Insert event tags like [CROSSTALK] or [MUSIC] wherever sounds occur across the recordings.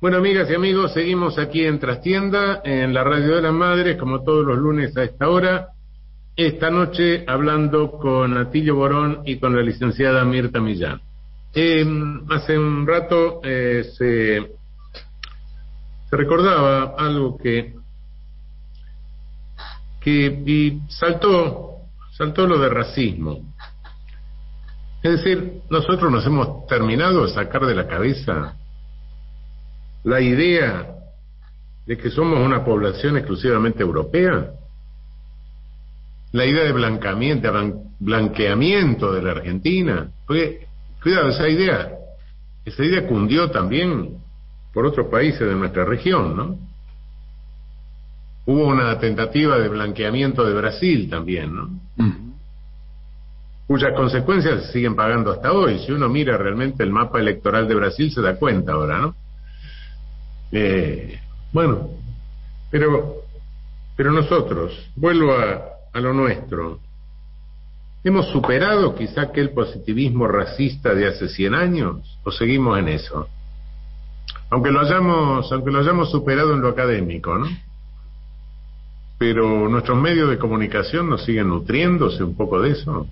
Bueno, amigas y amigos, seguimos aquí en Trastienda, en la Radio de las Madres, como todos los lunes a esta hora. Esta noche hablando con Atilio Borón y con la licenciada Mirta Millán. Eh, hace un rato eh, se, se recordaba algo que, que saltó, saltó lo de racismo. Es decir, nosotros nos hemos terminado de sacar de la cabeza la idea de que somos una población exclusivamente europea, la idea de blanqueamiento, blanqueamiento de la Argentina, porque, cuidado, esa idea, esa idea cundió también por otros países de nuestra región, ¿no? Hubo una tentativa de blanqueamiento de Brasil también, ¿no? Cuyas consecuencias se siguen pagando hasta hoy. Si uno mira realmente el mapa electoral de Brasil se da cuenta ahora, ¿no? Eh, bueno, pero, pero nosotros, vuelvo a, a lo nuestro, ¿hemos superado quizá aquel positivismo racista de hace 100 años o seguimos en eso? Aunque lo hayamos, aunque lo hayamos superado en lo académico, ¿no? Pero nuestros medios de comunicación nos siguen nutriéndose un poco de eso.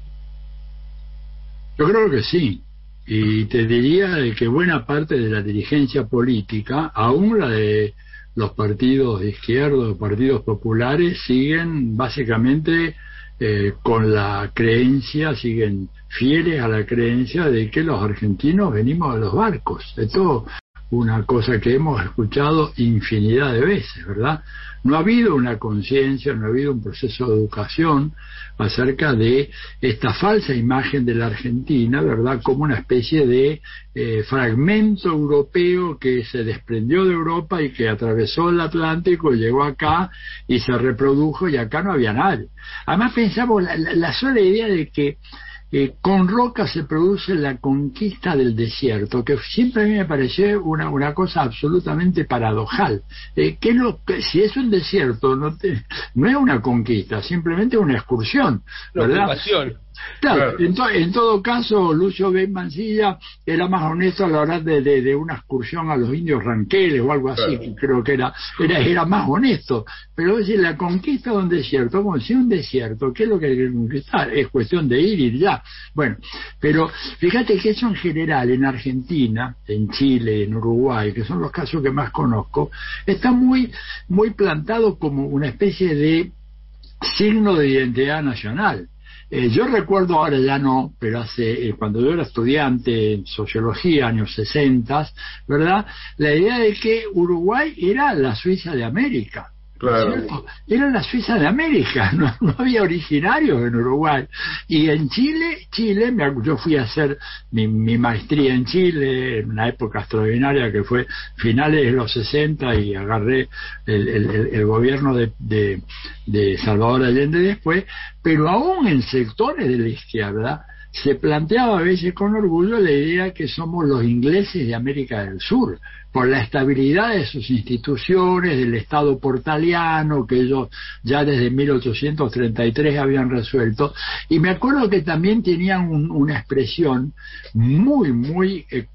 Yo creo que sí. Y te diría que buena parte de la dirigencia política, aún la de los partidos de izquierda, partidos populares, siguen básicamente eh, con la creencia, siguen fieles a la creencia de que los argentinos venimos de los barcos. Esto una cosa que hemos escuchado infinidad de veces, ¿verdad? No ha habido una conciencia, no ha habido un proceso de educación acerca de esta falsa imagen de la Argentina, ¿verdad? Como una especie de eh, fragmento europeo que se desprendió de Europa y que atravesó el Atlántico, llegó acá y se reprodujo y acá no había nadie. Además pensamos la, la sola idea de que eh, con Roca se produce la conquista del desierto, que siempre a mí me pareció una, una cosa absolutamente paradojal. Eh, que, lo, que si es un desierto, no, te, no es una conquista, simplemente una excursión. ¿verdad? Claro, En, en, todo caso, Lucio Ben Mancilla era más honesto a la hora de, de, de una excursión a los indios ranqueles o algo así, claro. creo que era, era, era más honesto. Pero es decir, la conquista de un desierto, como si un desierto, ¿qué es lo que hay que conquistar? Es cuestión de ir y ya. Bueno, pero fíjate que eso en general, en Argentina, en Chile, en Uruguay, que son los casos que más conozco, está muy, muy plantado como una especie de signo de identidad nacional. Eh, yo recuerdo, ahora ya no, pero hace, eh, cuando yo era estudiante en sociología, años 60, ¿verdad? La idea de que Uruguay era la Suiza de América. Claro. Era la Suiza de América, [LAUGHS] no, no, había originarios en Uruguay. Y en Chile, Chile, me, yo fui a hacer mi, mi, maestría en Chile en una época extraordinaria que fue finales de los 60 y agarré el, el, el gobierno de, de, de Salvador Allende después, pero aún en sectores de la izquierda, se planteaba a veces con orgullo la idea que somos los ingleses de América del Sur, por la estabilidad de sus instituciones, del Estado portaliano, que ellos ya desde 1833 habían resuelto. Y me acuerdo que también tenían un, una expresión muy, muy eh,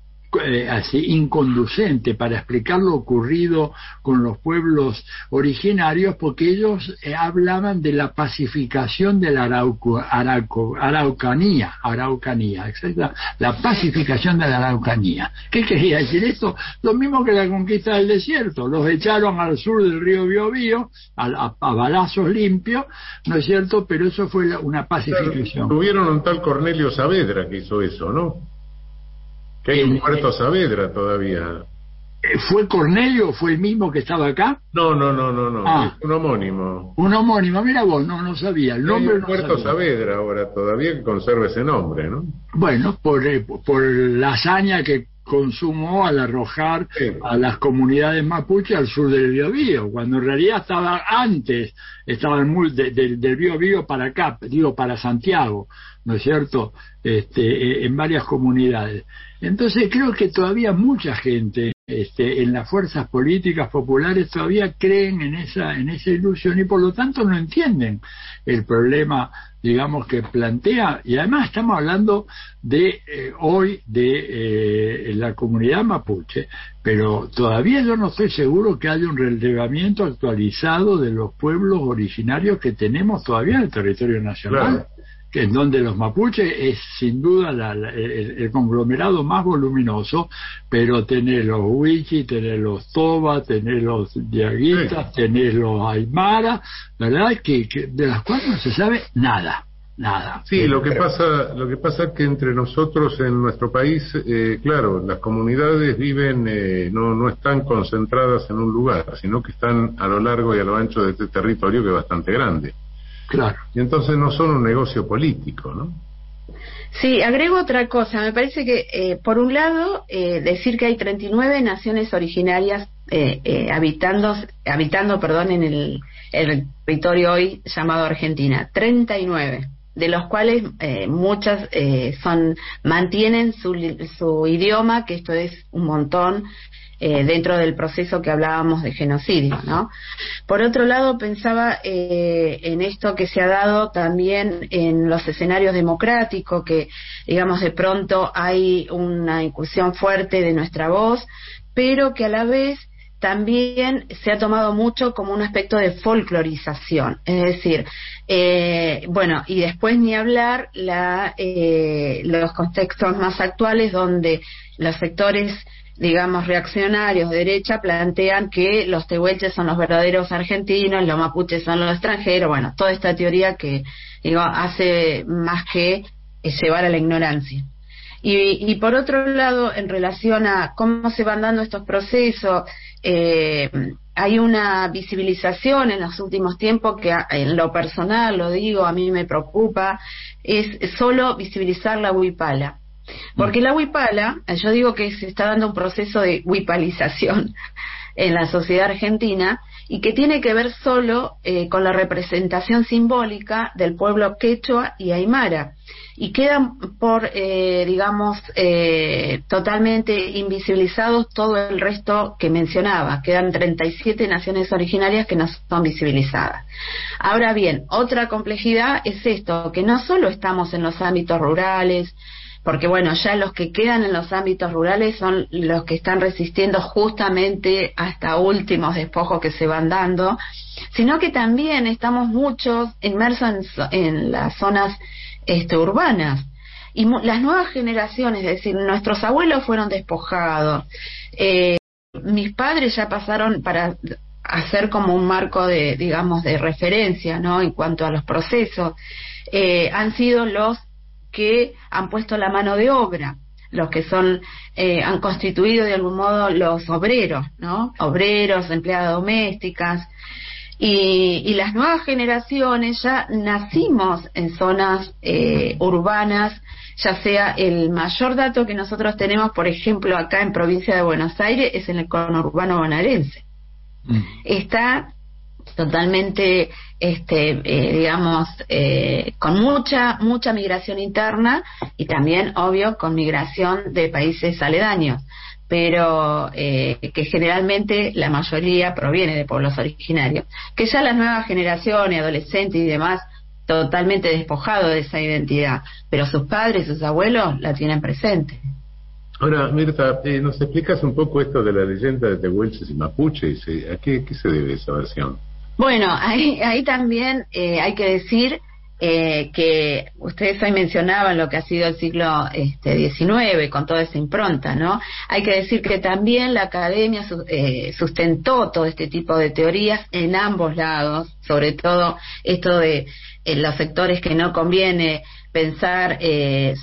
eh, así inconducente para explicar lo ocurrido con los pueblos originarios porque ellos eh, hablaban de la pacificación de la Arauco, Arauco, Araucanía, Araucanía, exacto, la pacificación de la Araucanía. ¿Qué quería decir esto? Lo mismo que la conquista del desierto, los echaron al sur del río Biobío a, a, a balazos limpios, ¿no es cierto? Pero eso fue la, una pacificación. Tuvieron un tal Cornelio Saavedra que hizo eso, ¿no? Que hay un muerto Saavedra todavía. ¿Fue Cornelio fue el mismo que estaba acá? No, no, no, no, no. Ah, un homónimo. Un homónimo, mira vos, no, no sabía. El nombre hay un no muerto sabía. Saavedra ahora todavía que conserva ese nombre, ¿no? Bueno, por, eh, por la hazaña que consumó al arrojar a las comunidades mapuche al sur del Biobío, cuando en realidad estaba antes, estaba muy de, de, del Biobío para acá, digo para Santiago, ¿no es cierto? Este, en varias comunidades. Entonces creo que todavía mucha gente este, en las fuerzas políticas populares todavía creen en esa, en esa ilusión y por lo tanto no entienden el problema, digamos, que plantea. Y además estamos hablando de eh, hoy de eh, la comunidad mapuche, pero todavía yo no estoy seguro que haya un relevamiento actualizado de los pueblos originarios que tenemos todavía en el territorio nacional en donde los mapuches es sin duda el, conglomerado más voluminoso, pero tenés los wichis, tenés los toba, tenés los diaguitas, tenés los aymara, ¿verdad? Que, de las cuales no se sabe nada. Nada. Sí, lo que pasa, lo que pasa es que entre nosotros en nuestro país, eh, claro, las comunidades viven, eh, no, no están concentradas en un lugar, sino que están a lo largo y a lo ancho de este territorio que es bastante grande. Claro. Y entonces no son un negocio político, ¿no? Sí, agrego otra cosa. Me parece que, eh, por un lado, eh, decir que hay 39 naciones originarias eh, habitando, habitando perdón, en el, territorio hoy llamado Argentina. 39 de los cuales muchas son mantienen su, su idioma, que esto es un montón, eh, dentro del proceso que hablábamos de genocidio, ¿no? Por otro lado, pensaba eh, en esto que se ha dado también en los escenarios democráticos, que, digamos, de pronto hay una incursión fuerte de nuestra voz, pero que a la vez también se ha tomado mucho como un aspecto de folclorización, es decir, eh, bueno, y después ni hablar la, los contextos más actuales donde los sectores digamos, reaccionarios de derecha plantean que los tehuelches son los verdaderos argentinos, los mapuches son los extranjeros, bueno, toda esta teoría que, digo, hace más que eh, llevar a la ignorancia. Y, por otro lado, en relación a cómo se van dando estos procesos, eh, hay una visibilización en los últimos tiempos que en lo personal, lo digo, a mí me preocupa, es solo visibilizar la huipala. Porque la huipala, yo digo que se está dando un proceso de huipalización [LAUGHS] en la sociedad argentina y que tiene que ver solo eh, con la representación simbólica del pueblo quechua y aymara y quedan por, eh, digamos, eh, totalmente invisibilizados todo el resto que mencionaba. Quedan 37 naciones originarias que no son visibilizadas. Ahora bien, otra complejidad es esto, que no solo estamos en los ámbitos rurales, porque bueno, ya los que quedan en los ámbitos rurales son los que están resistiendo justamente hasta últimos despojos que se van dando, sino que también estamos muchos inmersos en, las zonas este, urbanas. Y las nuevas generaciones, es decir, nuestros abuelos fueron despojados, eh, mis padres ya pasaron para hacer como un marco de, digamos, de referencia, ¿no? En cuanto a los procesos, eh, han sido los que han puesto la mano de obra, los que son, eh, han constituido de algún modo los obreros, ¿no? Obreros, empleadas domésticas. Y, y las nuevas generaciones ya nacimos en zonas eh, urbanas, ya sea el mayor dato que nosotros tenemos, por ejemplo, acá en provincia de Buenos Aires, es en el conurbano bonaerense. Mm. Está totalmente, este, eh, digamos, eh, con mucha, mucha migración interna y también, obvio, con migración de países aledaños, pero eh, que generalmente la mayoría proviene de pueblos originarios. Que ya las nuevas generaciones, adolescentes y demás, totalmente despojados de esa identidad, pero sus padres, sus abuelos la tienen presente. Ahora, Mirta, ¿nos explicas un poco esto de la leyenda de Tehuelches y Mapuches? ¿A qué se debe esa versión? Bueno, [LAUGHS] ahí, ahí también eh, hay que decir eh, que ustedes hoy mencionaban lo que ha sido el siglo este, XIX con toda esa impronta, ¿no? Hay que decir que también la academia eh, sustentó todo este tipo de teorías en ambos lados, sobre todo esto de los sectores que no conviene pensar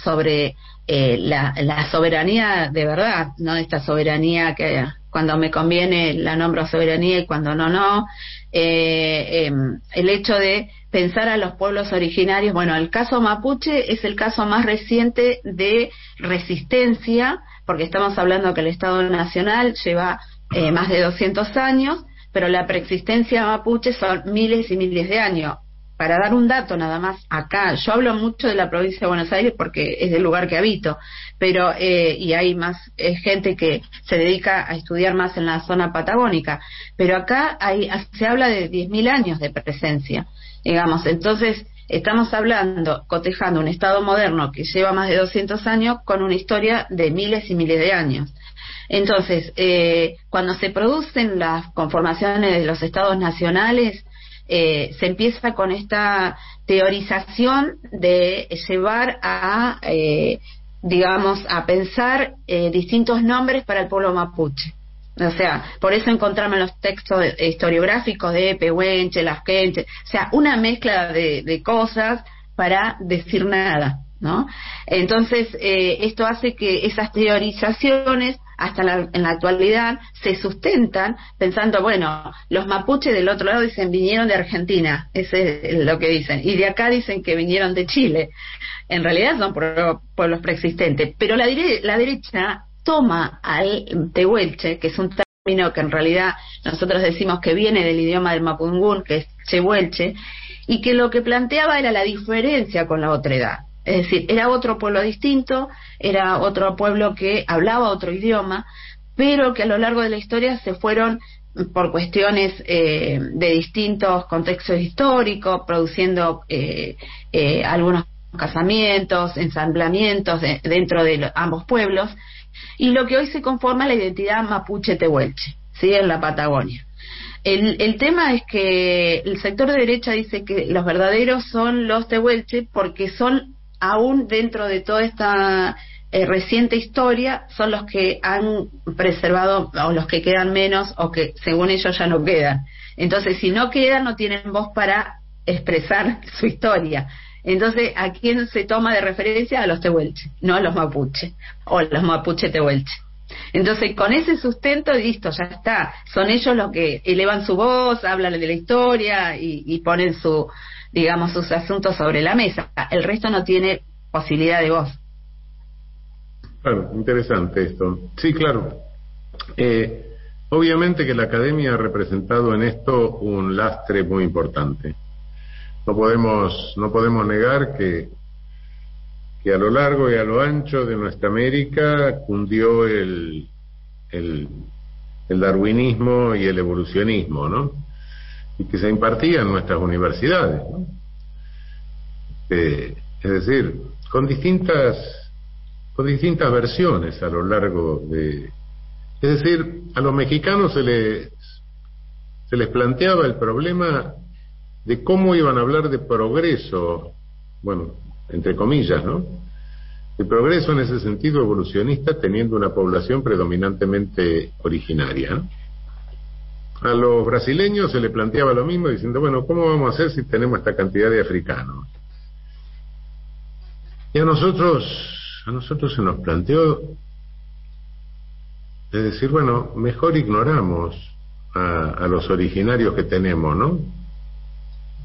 sobre la, la, soberanía de verdad, ¿no? Esta soberanía que cuando me conviene la nombro soberanía y cuando no, no. Eh, em, el hecho de pensar a los pueblos originarios, bueno, el caso mapuche es el caso más reciente de resistencia, porque estamos hablando que el Estado Nacional lleva eh, más de 200 años, pero la preexistencia mapuche son miles y miles de años. Para dar un dato nada más, acá, yo hablo mucho de la provincia de Buenos Aires porque es el lugar que habito, pero, eh, y hay más gente que se dedica a estudiar más en la zona patagónica, pero acá hay, se habla de 10.000 años de presencia, digamos, entonces, estamos hablando, cotejando un Estado moderno que lleva más de 200 años con una historia de miles y miles de años. Entonces, eh, cuando se producen las conformaciones de los estados nacionales, eh, se empieza con esta teorización de llevar a, eh, digamos, a pensar eh, distintos nombres para el pueblo mapuche. O sea, por eso encontramos en los textos historiográficos de Pehuenche, Lasquenche, o sea, una mezcla de, de cosas para decir nada, ¿no? Entonces, eh, esto hace que esas teorizaciones hasta la, en la actualidad se sustentan pensando, bueno, los mapuches del otro lado dicen vinieron de Argentina, ese es lo que dicen, y de acá dicen que vinieron de Chile. En realidad son pueblos preexistentes, pero la, la derecha toma al tehuelche, que es un término que en realidad nosotros decimos que viene del idioma del mapungún, que es chehuelche, y que lo que planteaba era la diferencia con la otra edad. Es decir, era otro pueblo distinto, era otro pueblo que hablaba otro idioma, pero que a lo largo de la historia se fueron por cuestiones eh, de distintos contextos históricos, produciendo eh, eh, algunos casamientos, ensamblamientos dentro de ambos pueblos, y lo que hoy se conforma la identidad mapuche-tehuelche, ¿sí? en la Patagonia. El, el, tema es que el sector de derecha dice que los verdaderos son los tehuelche porque son aún dentro de toda esta eh, reciente historia, son los que han preservado, o los que quedan menos, o que según ellos ya no quedan. Entonces, si no quedan, no tienen voz para expresar [LAUGHS] su historia. Entonces, ¿a quién se toma de referencia? A los tehuelche, no a los mapuche, o los mapuche tehuelche. Entonces, con ese sustento, listo, ya está. Son ellos los que elevan su voz, hablan de la historia y, y ponen su, digamos, sus asuntos sobre la mesa. El resto no tiene posibilidad de voz. Claro, interesante esto. Sí, claro. Eh, obviamente que la academia ha representado en esto un lastre muy importante. No podemos, no podemos negar que, que a lo largo y a lo ancho de nuestra América cundió el, el, el darwinismo y el evolucionismo, ¿no? Y que se impartía en nuestras universidades. Eh, es decir, con distintas, con distintas versiones a lo largo de... Es decir, a los mexicanos se les, se les planteaba el problema de cómo iban a hablar de progreso, bueno, entre comillas, ¿no? El progreso en ese sentido evolucionista teniendo una población predominantemente originaria. ¿no? A los brasileños se le planteaba lo mismo diciendo, bueno, ¿cómo vamos a hacer si tenemos esta cantidad de africanos? Y a nosotros, a nosotros se nos planteó de decir, bueno, mejor ignoramos a, a los originarios que tenemos, ¿no?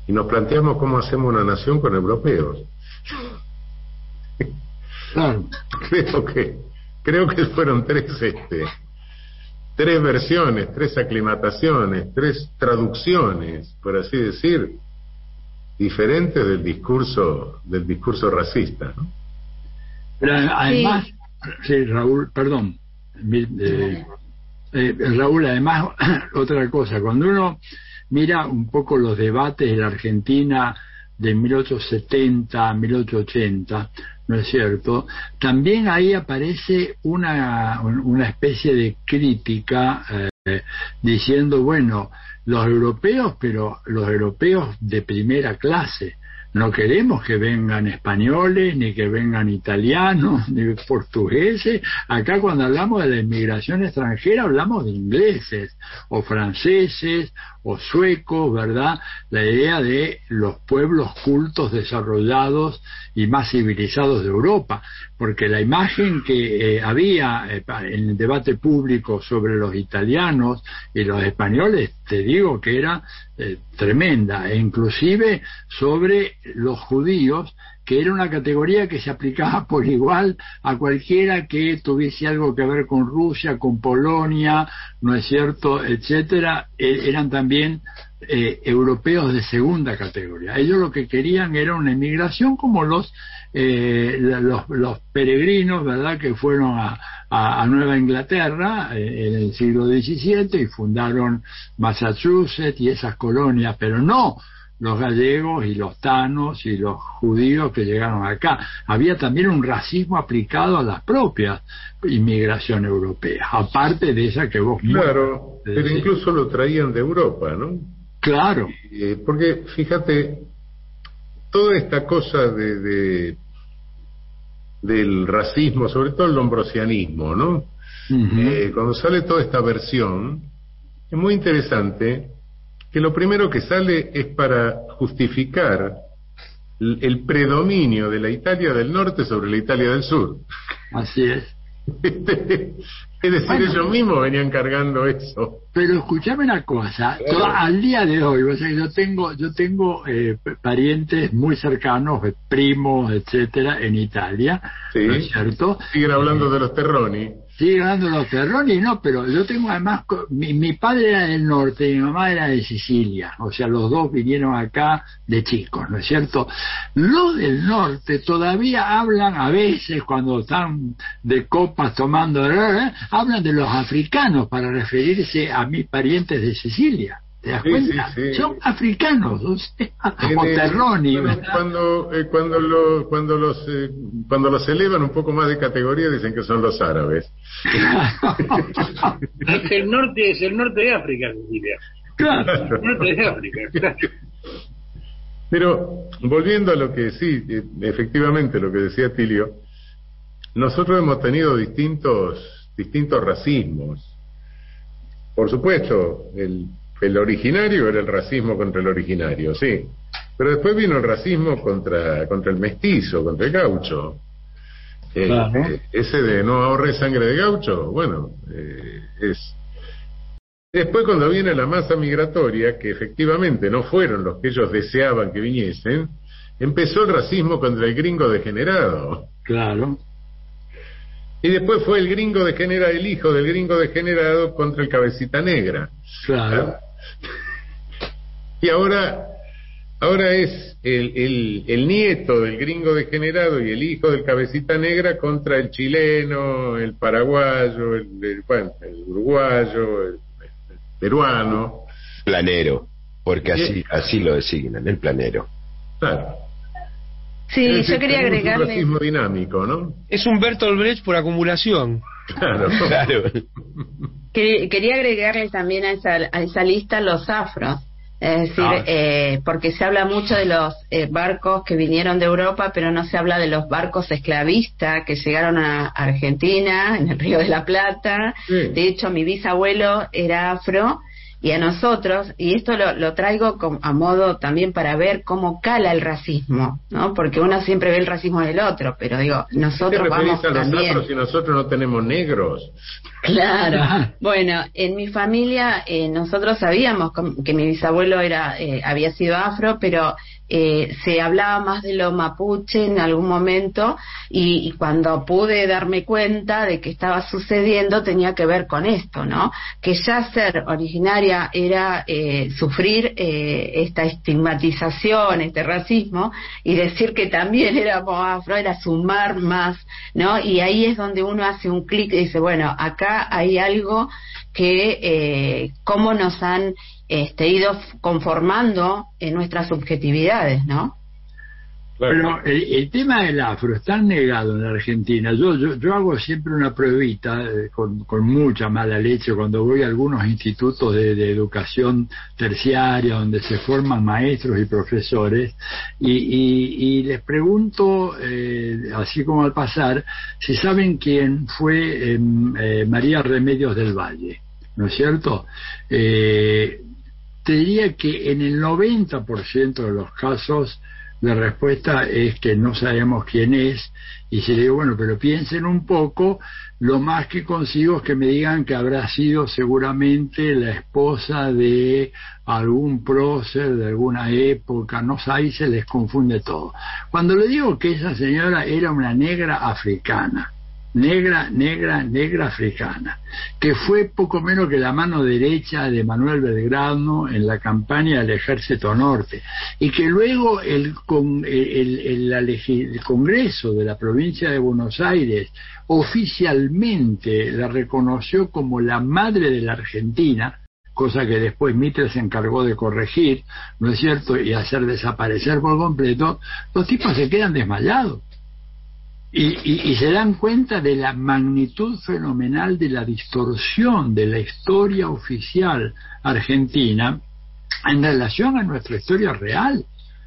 Y nos planteamos cómo hacemos una nación con europeos. [LAUGHS] creo que creo que fueron tres este tres versiones, tres aclimataciones, tres traducciones, por así decir, diferentes del discurso del discurso racista. ¿no? Pero además, sí. Raúl, perdón, eh, eh, Raúl, además [CLEARS THROAT] otra cosa, cuando uno mira un poco los debates en la Argentina de 1870 1880, ¿no es cierto? También ahí aparece una, una especie de crítica eh, diciendo, bueno, los europeos, pero los europeos de primera clase, no queremos que vengan españoles, ni que vengan italianos, [LAUGHS] ni portugueses. Acá cuando hablamos de la inmigración extranjera hablamos de ingleses, o franceses, o suecos, ¿verdad? La idea de los pueblos cultos desarrollados y más civilizados de Europa, porque la imagen que eh, había eh, en el debate público sobre los italianos y los españoles, te digo que era eh, tremenda, e inclusive sobre los judíos, que era una categoría que se aplicaba [LAUGHS] por igual a cualquiera que tuviese algo que ver con Rusia, con Polonia, ¿no es cierto?, etcétera, e, eran también eh, europeos de segunda categoría. Ellos lo que querían era una inmigración como los, eh, los, los, peregrinos, ¿verdad?, que fueron a, a, Nueva Inglaterra eh, en el siglo XVII y fundaron Massachusetts y esas colonias, pero no los gallegos y los tanos y los judíos que llegaron acá. Había también un racismo aplicado a las propias inmigración europea, aparte de esa que vos... Claro, pero incluso lo traían de Europa, ¿no? Claro. Eh, porque fíjate, toda esta cosa de, de, del racismo, sobre todo el lombrosianismo, ¿no? Eh, cuando sale toda esta versión, es muy interesante que lo primero que sale es para justificar el predominio de la Italia del norte sobre la Italia del sur. Así es. [LAUGHS] es decir, ellos mismos venían cargando eso. Pero escúchame una cosa, al día de hoy, yo tengo, yo tengo eh, parientes muy cercanos, primos, etcétera, en Italia, ¿no es cierto? Siguen hablando de los terroni sigue ganando los Ferroni, no, pero yo tengo además, mi, mi, padre era del norte mi mamá era de Sicilia, o sea, los dos vinieron acá de chicos, ¿no es cierto? Los del norte todavía hablan a veces cuando están de copas tomando, ¿eh? hablan de los africanos para referirse a mis parientes de Sicilia. ¿Te das cuenta? Son africanos, o, [LAUGHS] terroni. Cuando, eh, cuando, lo, cuando, los, eh, cuando los elevan un poco más de categoría dicen que son los árabes. [LAUGHS] es el norte, es el norte de África, Claro. El norte de África, Pero volviendo a lo que sí, eh, efectivamente lo que decía Tilio, nosotros hemos tenido distintos, distintos racismos. Por supuesto, el el originario era el racismo contra el originario, sí. Pero después vino el racismo contra, contra el mestizo, contra el gaucho. Eh, eh, ese de no ahorre sangre de gaucho, bueno, eh, es. Después cuando viene la masa migratoria, que efectivamente no fueron los que ellos deseaban que viniesen, empezó el racismo contra el gringo degenerado. Claro. Y después fue el gringo degenerado, el hijo del gringo degenerado contra el cabecita negra. Claro. Y ahora, ahora es el, el, nieto del gringo degenerado y el hijo del cabecita negra contra el chileno, el paraguayo, el, el, uruguayo, el, peruano. Planero, porque así, así lo designan, el planero. Claro. Sí, yo quería agregarle. Es un dinámico, ¿no? Es un Bertolt Brecht por acumulación. Claro, [LAUGHS] claro. Quería agregarle también a esa, a esa lista los afros. Es decir, ah. eh, porque se habla mucho de los eh, barcos que vinieron de Europa, pero no se habla de los barcos esclavistas que llegaron a Argentina, en el Río de la Plata. De hecho, mi bisabuelo era afro y a nosotros, y esto lo, lo traigo a modo también para ver cómo cala el racismo, ¿no? Porque uno siempre ve el racismo del otro, pero digo, nosotros vamos a también. si nosotros no tenemos negros? Claro. bueno, en mi familia eh, nosotros sabíamos que mi bisabuelo era eh, había sido afro, pero eh, se hablaba más de lo mapuche en algún momento y, cuando pude darme cuenta de que estaba sucediendo tenía que ver con esto, ¿no? Que ya ser originaria era eh, sufrir eh, esta estigmatización, este racismo y decir que también éramos afro era sumar más, ¿no? Y ahí es donde uno hace un clic y dice, bueno, acá hay algo que eh, cómo nos han este, ido conformando en nuestras subjetividades, ¿no? Pero el, tema del afro está negado en la Argentina. Yo, yo, hago siempre una pruebita eh, con, con, mucha mala leche cuando voy a algunos institutos de, educación terciaria donde se forman maestros y profesores y, y, les pregunto, eh, así como al pasar, si saben quién fue em, eh, María Remedios del Valle. ¿No es cierto? te diría que en el 90% de los casos la respuesta es que no sabemos quién es y se le digo, bueno, pero piensen un poco, lo más que consigo es que me digan que habrá sido seguramente la esposa de algún prócer de alguna época, no sé, ahí se les confunde todo. Cuando le digo que esa señora era una negra africana, negra, negra, negra africana, que fue poco menos que la mano derecha de Manuel Belgrano en la campaña del Ejército Norte, y que luego el, el, el, Congreso de la provincia de Buenos Aires oficialmente la reconoció como la madre de la Argentina, cosa que después Mitre se encargó de corregir, ¿no es cierto?, y hacer desaparecer por completo, los tipos se quedan desmayados y, se dan cuenta de la magnitud fenomenal de la distorsión de la historia oficial argentina en relación a nuestra historia real.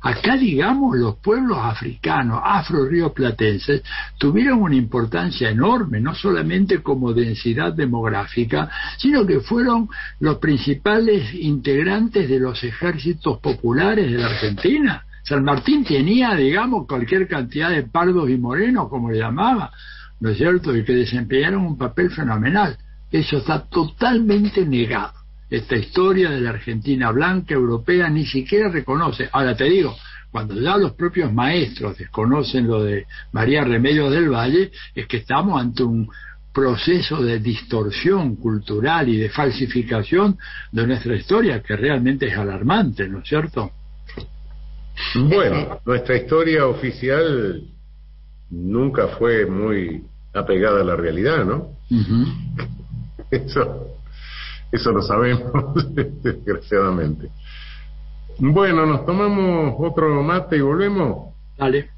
Acá, digamos, los pueblos africanos, afro-rioplatenses, tuvieron una importancia enorme, no solamente como densidad demográfica, sino que fueron los principales integrantes de los ejércitos populares de la Argentina. San Martín tenía, digamos, cualquier cantidad de pardos y morenos, como le llamaba, ¿no es cierto?, y que desempeñaron un papel fenomenal. Eso está totalmente negado. Esta historia de la Argentina blanca europea ni siquiera reconoce. Ahora te digo, cuando ya los propios maestros desconocen lo de María Remedios del Valle, es que estamos ante un proceso de distorsión cultural y de falsificación de nuestra historia que realmente es alarmante, ¿no es cierto? Bueno, nuestra historia oficial nunca fue muy apegada a la realidad, ¿no? [LAUGHS] Eso, eso lo sabemos, [LAUGHS] desgraciadamente. Bueno, nos tomamos otro mate y volvemos. Dale.